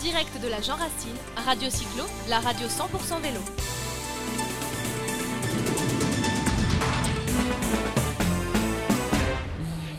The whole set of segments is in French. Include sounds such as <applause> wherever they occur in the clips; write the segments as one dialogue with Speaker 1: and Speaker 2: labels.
Speaker 1: direct de la Jean Racine, Radio Cyclo, la radio 100% vélo.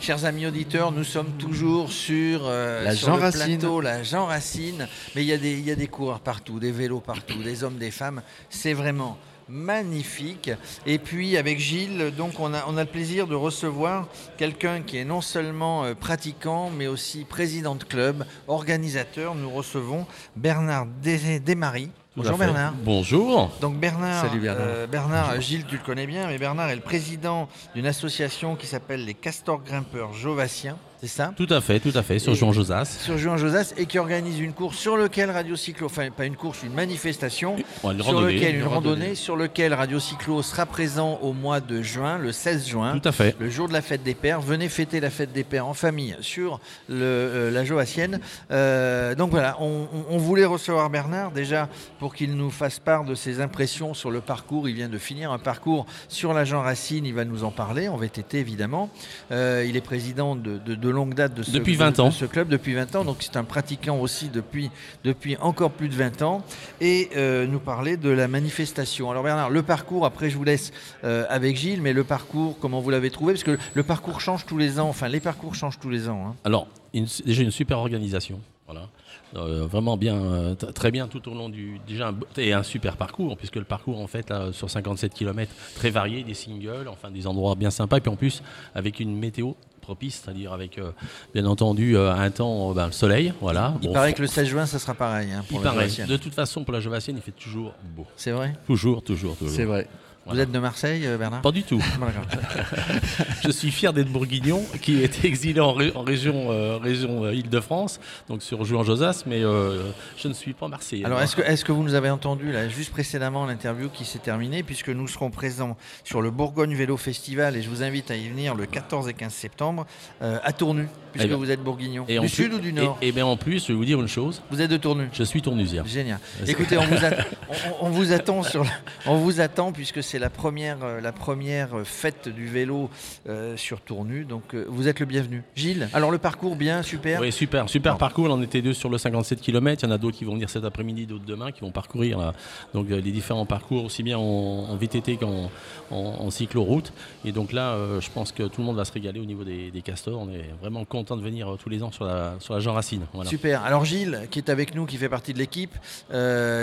Speaker 2: Chers amis auditeurs, nous sommes toujours sur, euh,
Speaker 3: La
Speaker 2: sur
Speaker 3: Jean
Speaker 2: le
Speaker 3: Racine.
Speaker 2: plateau, la Jean Racine. Mais il y, a des- il y a des coureurs partout, des vélos partout, des hommes, des femmes. C'est vraiment magnifique. Et puis avec Gilles, donc on a, on a le plaisir de recevoir quelqu'un qui est non seulement euh, pratiquant, mais aussi président de club, organisateur. Nous recevons Bernard Des- Desmaris. Bonjour. Bernard.
Speaker 4: Bonjour.
Speaker 2: Donc Bernard,
Speaker 3: Salut Bernard.
Speaker 2: euh, Bernard, Gilles, tu le connais bien, mais Bernard est le président d'une association qui s'appelle les Castors Grimpeurs Jovassiens, c'est ça
Speaker 4: Tout à fait, tout à fait, sur
Speaker 2: Et-
Speaker 4: Jean Josas.
Speaker 2: Sur Juan Josas et qui organise une course sur lequel Radio Cyclo, enfin pas une course, une manifestation,
Speaker 4: Ouais, une
Speaker 2: sur
Speaker 4: randonnée,
Speaker 2: lequel une
Speaker 4: une
Speaker 2: randonnée,
Speaker 4: randonnée.
Speaker 2: sur lequel Radio Cyclo sera présent au mois de juin, le 16 juin.
Speaker 4: Tout à fait.
Speaker 2: Le jour de la fête des pères, venez fêter la fête des pères en famille sur le, euh, la Joassienne. Euh, donc voilà, on, on- on voulait recevoir Bernard déjà pour qu'il nous fasse part de ses impressions sur le parcours. Il vient de finir un parcours sur la Jean Racine, il va nous en parler en VTT évidemment. Euh, il est président de, de- de longue date de ce,
Speaker 4: Depuis
Speaker 2: de-
Speaker 4: 20
Speaker 2: de
Speaker 4: ans.
Speaker 2: ce club, depuis 20 ans, donc c'est un pratiquant aussi depuis, depuis encore plus de 20 ans. Et euh, nous parler de la manifestation. Alors Bernard, le parcours, après je vous laisse euh, avec Gilles, mais le parcours, comment vous l'avez trouvé? Parce que le parcours change tous les ans, enfin les parcours changent tous les ans. hein.
Speaker 4: Alors, une- déjà une super organisation. Voilà. Euh, vraiment bien, euh, très bien tout au long du. Déjà, un, et un super parcours, puisque le parcours, en fait, là, sur 57 km, très varié, des singles, enfin des endroits bien sympas, et puis en plus, avec une météo propice, c'est-à-dire avec, euh, bien entendu, euh, un temps, euh, ben, le soleil, voilà.
Speaker 2: Il
Speaker 4: Bon,
Speaker 2: paraît que le 16 juin, ça sera pareil. hein,
Speaker 4: il
Speaker 2: pour la
Speaker 4: paraît.
Speaker 2: Joassienne.
Speaker 4: De toute façon, pour la Jovassienne, il fait toujours beau.
Speaker 2: C'est vrai?
Speaker 4: Toujours, toujours, toujours.
Speaker 3: C'est vrai.
Speaker 2: Vous êtes de Marseille, euh, Bernard
Speaker 4: Pas du tout. <laughs> Je suis fier d'être bourguignon, qui est <laughs> exilé en, ré- en région, euh, région euh, Île-de-France, donc sur Jouan Josas, mais euh, je ne suis pas marseillais.
Speaker 2: Alors, est-ce que, est que vous nous avez entendu, là, juste précédemment, l'interview qui s'est terminée, puisque nous serons présents sur le Bourgogne Vélo Festival, et je vous invite à y venir le 14 et 15 septembre, euh, à Tournu, puisque
Speaker 4: Eh
Speaker 2: vous êtes bourguignon.
Speaker 4: Et
Speaker 2: du
Speaker 4: plus-
Speaker 2: sud ou du nord
Speaker 4: Et, et bien en plus, je vais vous dire une chose,
Speaker 2: Vous êtes de Tournu
Speaker 4: je suis tournusien.
Speaker 2: Génial. Écoutez, on vous, <laughs> on- on vous attend sur, on vous attend puisque c'est la première, euh, la première fête du vélo euh, sur Tournu. Donc euh, vous êtes le bienvenu. Gilles. Alors le parcours bien, super.
Speaker 4: Oui, super, super parcours. On en était deux sur le 57 km. Il y en a d'autres qui vont venir cet après-midi, d'autres demain, qui vont parcourir là. donc les différents parcours, aussi bien en, en VTT qu'en en, en cycloroute. Et donc là, euh, je pense que tout le monde va se régaler au niveau des, des castors. On est vraiment content de venir tous les ans sur la, sur la Jean Racine. Voilà.
Speaker 2: Super. Alors Gilles, qui est avec nous, qui fait partie de l'équipe.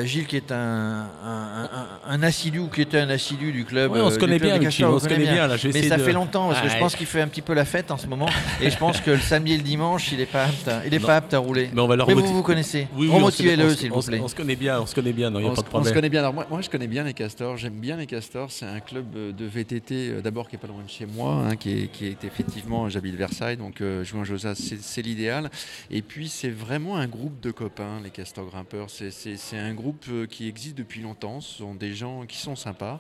Speaker 2: Gilles, qui est un, un, un- un assidu, ou qui était un assidu du club.
Speaker 4: Ouais, on
Speaker 2: euh,
Speaker 4: se
Speaker 2: du
Speaker 4: connaît bien
Speaker 2: Castors,
Speaker 4: on se connaît bien, là, je vais
Speaker 2: Mais ça
Speaker 4: de-
Speaker 2: fait longtemps parce que je pense qu'il fait un petit peu la fête en ce moment. <laughs> et je pense que le samedi et le dimanche, il est pas apte. à- Il est
Speaker 4: Non.
Speaker 2: pas apte à rouler.
Speaker 4: Mais on va leur
Speaker 2: Mais vous vous connaissez.
Speaker 4: Oui, oui,
Speaker 2: Remotivez-le,
Speaker 4: on se-
Speaker 2: s'il vous plaît.
Speaker 4: On se connaît bien, on se connaît bien, non, il n'y a
Speaker 3: On,
Speaker 4: pas de
Speaker 3: on se
Speaker 4: problème.
Speaker 3: connaît bien. Alors moi, moi, je connais bien les Castors. J'aime bien les Castors. C'est un club euh, de VTT euh, d'abord qui est pas loin de chez moi, hein, qui, est, qui est effectivement, j'habite Versailles, donc euh, jouer en Josas, c'est l'idéal. Et puis c'est vraiment un groupe de copains, les Castors grimpeurs. C'est- un groupe euh, qui existe depuis longtemps. Ce sont des gens qui sont sympas,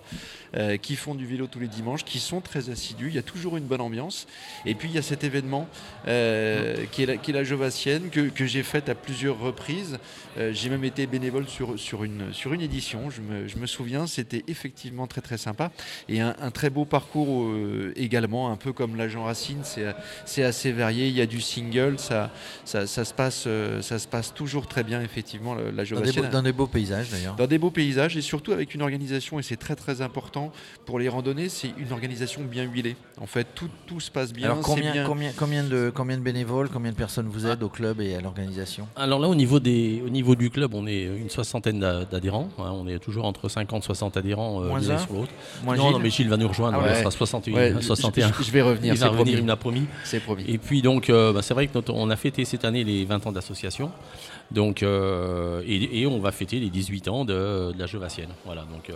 Speaker 3: euh, qui font du vélo tous les dimanches, qui sont très assidus. Il y a toujours une bonne ambiance. Et puis il y a cet événement euh, qui, est la, qui est la Jovassienne que, que j'ai faite à plusieurs reprises. Euh, j'ai même été bénévole sur, sur, une, sur une édition, je me, je me souviens, c'était effectivement très très sympa. Et un, un très beau parcours également, un peu comme l'agent Racine, c'est assez varié, il y a du single, ça, ça, ça se, passe, ça se passe toujours très bien effectivement la, la
Speaker 2: Dans des,
Speaker 3: Jovassienne.
Speaker 2: beaux, dans des beaux paysages d'ailleurs.
Speaker 3: Dans des beaux paysages et surtout avec une organisation, et c'est très très important pour les randonnées, c'est une organisation bien huilée. En fait, tout, tout se passe bien.
Speaker 2: Alors combien,
Speaker 3: bien-
Speaker 2: combien, combien, de, combien de bénévoles, combien de personnes vous êtes au club et à l'organisation
Speaker 4: Alors là, au niveau, des, au niveau du club, on est une soixantaine d'a- d'adhérents. hein. on est toujours entre 50 et 60 adhérents euh,
Speaker 2: Moins
Speaker 4: l'un
Speaker 2: un
Speaker 4: sur l'autre. Non,
Speaker 2: Gilles
Speaker 4: non, mais Gilles va nous rejoindre.
Speaker 3: Ah ouais.
Speaker 4: Il sera 61,
Speaker 3: Ouais, je-
Speaker 4: 61.
Speaker 3: je, je vais revenir,
Speaker 4: il va revenir,
Speaker 3: promis.
Speaker 4: il me l'a promis.
Speaker 3: C'est promis.
Speaker 4: Et puis donc, euh, bah, c'est vrai que notre- on a fêté cette année les 20 ans d'association. Donc, euh, et, et on va fêter les 18 ans de, de la Jovassienne. Voilà. Donc, euh,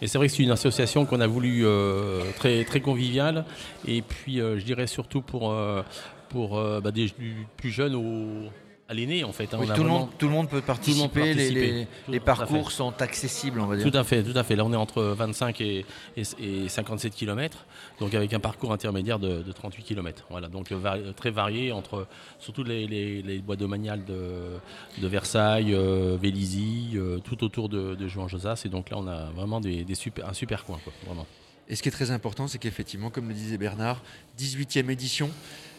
Speaker 4: mais c'est vrai que c'est une association qu'on a voulu euh, très très conviviale. Et puis, euh, je dirais surtout pour euh, pour bah, des plus jeunes au à l'aîné en fait. hein.
Speaker 2: Oui,
Speaker 4: On a
Speaker 2: tout, le
Speaker 4: vraiment-
Speaker 2: monde, tout le monde peut participer,
Speaker 4: peut
Speaker 2: les-
Speaker 4: participer.
Speaker 2: les,
Speaker 4: Tout-
Speaker 2: les
Speaker 4: tout à
Speaker 2: parcours sont accessibles, on va dire.
Speaker 4: Tout à fait, tout à fait. Là, on est entre 25 et, et- et 57 km, donc avec un parcours intermédiaire de, de 38 km. Voilà, donc euh, vari- très varié entre surtout les, les- les bois domaniales de, de Versailles, euh, Vélizy, euh, tout autour de, de Juan-Josas. Et donc là, on a vraiment des, des super, un super coin, quoi, vraiment.
Speaker 3: Et ce qui est très important, c'est qu'effectivement, comme le disait Bernard, 18e édition.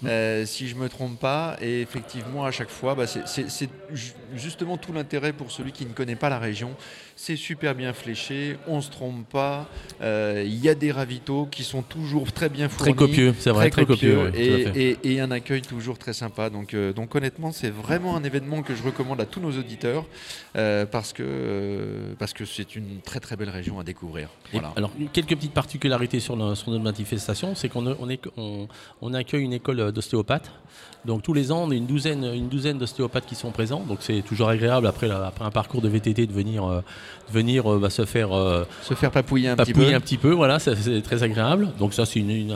Speaker 3: Euh, si je me trompe pas. Et effectivement, à chaque fois, bah, c'est- c'est c'est ju- justement tout l'intérêt pour celui qui ne connaît pas la région. C'est super bien fléché, on se trompe pas. euh, Il y a des ravitaux qui sont toujours très bien fournis.
Speaker 4: Très copieux, c'est vrai, très, copieux. ouais,
Speaker 3: et,
Speaker 4: fait.
Speaker 3: et- et un accueil toujours très sympa. Donc, euh, donc honnêtement, c'est vraiment un événement que je recommande à tous nos auditeurs parce que parce que c'est une très très belle région à découvrir. Voilà.
Speaker 4: alors, quelques petites particularités sur, le- sur notre manifestation, c'est qu'on on est- on- on accueille une école d'ostéopathes. Donc tous les ans, on a une douzaine, une douzaine d'ostéopathes qui sont présents. Donc c'est toujours agréable après, la- après un parcours de VTT de venir, euh, de venir euh, bah, se faire euh,
Speaker 3: Se faire papouiller un petit
Speaker 4: papouiller
Speaker 3: peu.
Speaker 4: un petit peu. Voilà, c'est très agréable. Donc ça, c'est une- une,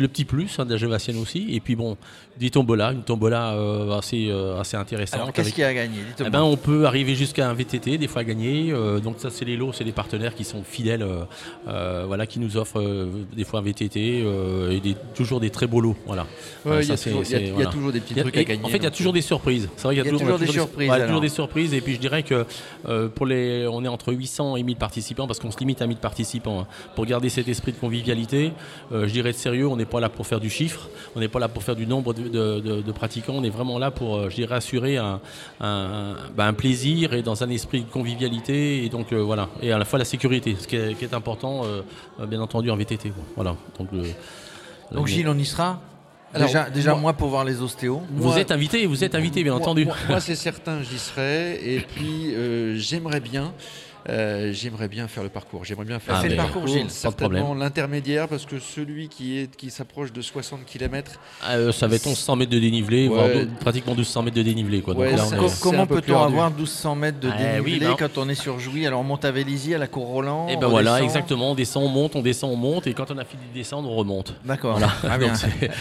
Speaker 4: le petit plus hein, de la aussi. Et puis bon, des tombolas, une tombola euh, assez, euh, euh, assez intéressante.
Speaker 2: Alors, qu'est-ce
Speaker 4: avec-
Speaker 2: qu'il y a à gagner
Speaker 4: eh ben, on peut arriver jusqu'à un VTT, des fois gagner. Euh, donc ça, c'est les lots, c'est les partenaires qui sont fidèles, euh, euh, voilà, qui nous offrent euh, des fois un VTT euh, et des- toujours des très beaux lots. Voilà.
Speaker 3: Ouais,
Speaker 4: Ouais,
Speaker 3: il y, a toujours- il y a- il y a des petits
Speaker 4: Il y a-
Speaker 3: trucs à gagner.
Speaker 4: en fait, il y a toujours des surprises. C'est vrai,
Speaker 2: Il y a
Speaker 4: toujours, a
Speaker 2: des surprises,
Speaker 4: ouais,
Speaker 2: alors.
Speaker 4: toujours des surprises. Et puis je dirais que euh, pour les, on est entre 800 et 1000 participants parce qu'on se limite à 1000 participants hein. pour garder cet esprit de convivialité. euh, je dirais de sérieux. On n'est pas là pour faire du chiffre. On n'est pas là pour faire du nombre de, de- de- de pratiquants. On est vraiment là pour, euh, je dirais, assurer un, un- bah, un plaisir et dans un esprit de convivialité et donc euh, voilà et à la fois la sécurité, ce qui est, qui est important, euh, euh, bien entendu en VTT. quoi. Voilà. Donc, le-
Speaker 2: Donc,
Speaker 4: le-
Speaker 2: Gilles, on y sera?
Speaker 3: Alors,
Speaker 2: Déjà, déjà
Speaker 3: moi-
Speaker 2: moi, pour voir les ostéos.
Speaker 4: vous
Speaker 3: Moi-
Speaker 4: êtes invité, vous êtes invité, bien
Speaker 3: Moi-
Speaker 4: entendu.
Speaker 3: Moi, moi, c'est <laughs> certain, j'y serai. Et puis, euh, j'aimerais bien. Euh, j'aimerais bien faire le parcours. J'aimerais bien faire
Speaker 4: Ah,
Speaker 2: le parcours, Gilles.
Speaker 3: certainement l'intermédiaire parce que celui qui est qui s'approche de 60 km,
Speaker 4: Euh, ça va être 1100 mètres de dénivelé,
Speaker 3: Ouais.
Speaker 4: voire pratiquement 1200 mètres de dénivelé. Quoi. Donc
Speaker 3: Ouais,
Speaker 4: là,
Speaker 3: c'est-
Speaker 4: on
Speaker 2: Co-
Speaker 4: est-
Speaker 3: c'est
Speaker 2: comment peut-on avoir 1200 mètres de
Speaker 4: Eh oui,
Speaker 2: dénivelé
Speaker 4: ben-
Speaker 2: quand on est sur Jouy? Alors on monte à Vélizy, à la cour Roland.
Speaker 4: Et
Speaker 2: on
Speaker 4: ben voilà, exactement. On descend, on monte, on descend, on monte, et quand on a fini de descendre, on remonte.
Speaker 2: D'accord.
Speaker 4: Voilà. <laughs> C'est- <laughs>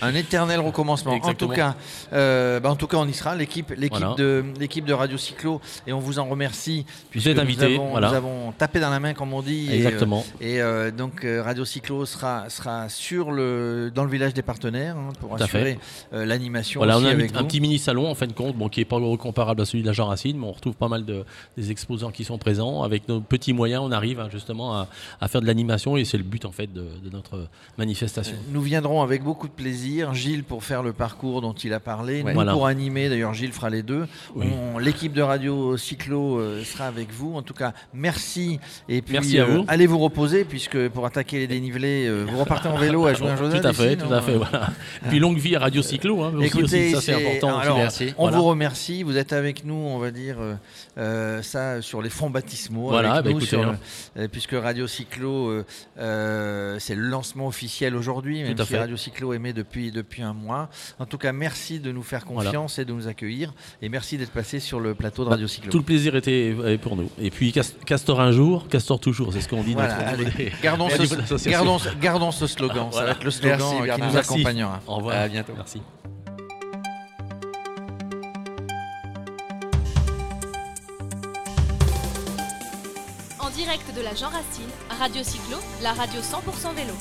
Speaker 2: Un éternel recommencement.
Speaker 4: Exactement.
Speaker 2: En tout cas, euh, bah, en tout cas, on y sera. L'équipe, l'équipe
Speaker 4: Voilà.
Speaker 2: de l'équipe de Radio Cyclo, et on vous en remercie. puisque
Speaker 4: êtes
Speaker 2: nous avons-
Speaker 4: voilà.
Speaker 2: Nous avons tapé dans la main, comme on dit. et,
Speaker 4: Exactement.
Speaker 2: euh, Et, euh, donc euh, Radio Cyclo sera sera sur le dans le village des partenaires hein, pour
Speaker 4: Tout
Speaker 2: assurer l'animation.
Speaker 4: Voilà, on a un,
Speaker 2: avec
Speaker 4: un petit mini salon en fin de compte, bon, qui est pas comparable à celui de la Jean Racine, mais on retrouve pas mal de des exposants qui sont présents. Avec nos petits moyens, on arrive hein, justement à, à faire de l'animation et c'est le but en fait de, de notre manifestation.
Speaker 2: Nous viendrons avec beaucoup de plaisir. Gilles pour faire le parcours dont il a parlé.
Speaker 3: Ouais.
Speaker 2: Nous
Speaker 4: Voilà.
Speaker 2: pour animer. D'ailleurs, Gilles fera les deux.
Speaker 4: Oui.
Speaker 2: L'équipe de Radio Cyclo sera avec vous. En tout cas, merci. Et puis,
Speaker 4: Merci à
Speaker 2: euh,
Speaker 4: vous.
Speaker 2: allez vous reposer puisque pour attaquer les dénivelés, euh, vous <laughs> repartez en vélo à jouer un
Speaker 4: tout à fait, tout à fait, voilà. <laughs> Puis longue vie à Radio Cyclo, hein,
Speaker 2: Écoutez,
Speaker 4: aussi, ça c'est important. aussi.
Speaker 2: alors,
Speaker 3: Merci.
Speaker 2: on
Speaker 4: Voilà.
Speaker 2: vous remercie. Vous êtes avec nous, on va dire euh, euh, ça sur les fonds baptismaux.
Speaker 4: Voilà,
Speaker 2: avec
Speaker 4: bah,
Speaker 2: nous
Speaker 4: écoutez,
Speaker 2: sur,
Speaker 4: hein.
Speaker 2: euh, puisque Radio Cyclo, euh, euh, c'est le lancement officiel aujourd'hui, même si. Radio Cyclo émet depuis depuis un mois. En tout cas, merci de nous faire
Speaker 4: Voilà.
Speaker 2: confiance et de nous accueillir, et merci d'être passé sur le plateau de
Speaker 4: Bah,
Speaker 2: Radio Cyclo.
Speaker 4: Tout le plaisir était pour nous. Et puis Cas- Castor un jour, Castor toujours, c'est ce qu'on dit
Speaker 2: Voilà,
Speaker 4: notre-
Speaker 2: allez, <laughs>
Speaker 4: des-
Speaker 2: gardons, ce, gardons, gardons ce slogan. Ça va être le slogan
Speaker 3: Merci,
Speaker 2: qui
Speaker 3: Bernard.
Speaker 2: nous
Speaker 4: Merci.
Speaker 2: accompagnera.
Speaker 4: Au revoir.
Speaker 3: À bientôt.
Speaker 4: Merci.
Speaker 1: En direct de la Jean Racine, Radio Cyclo, la radio 100% vélo.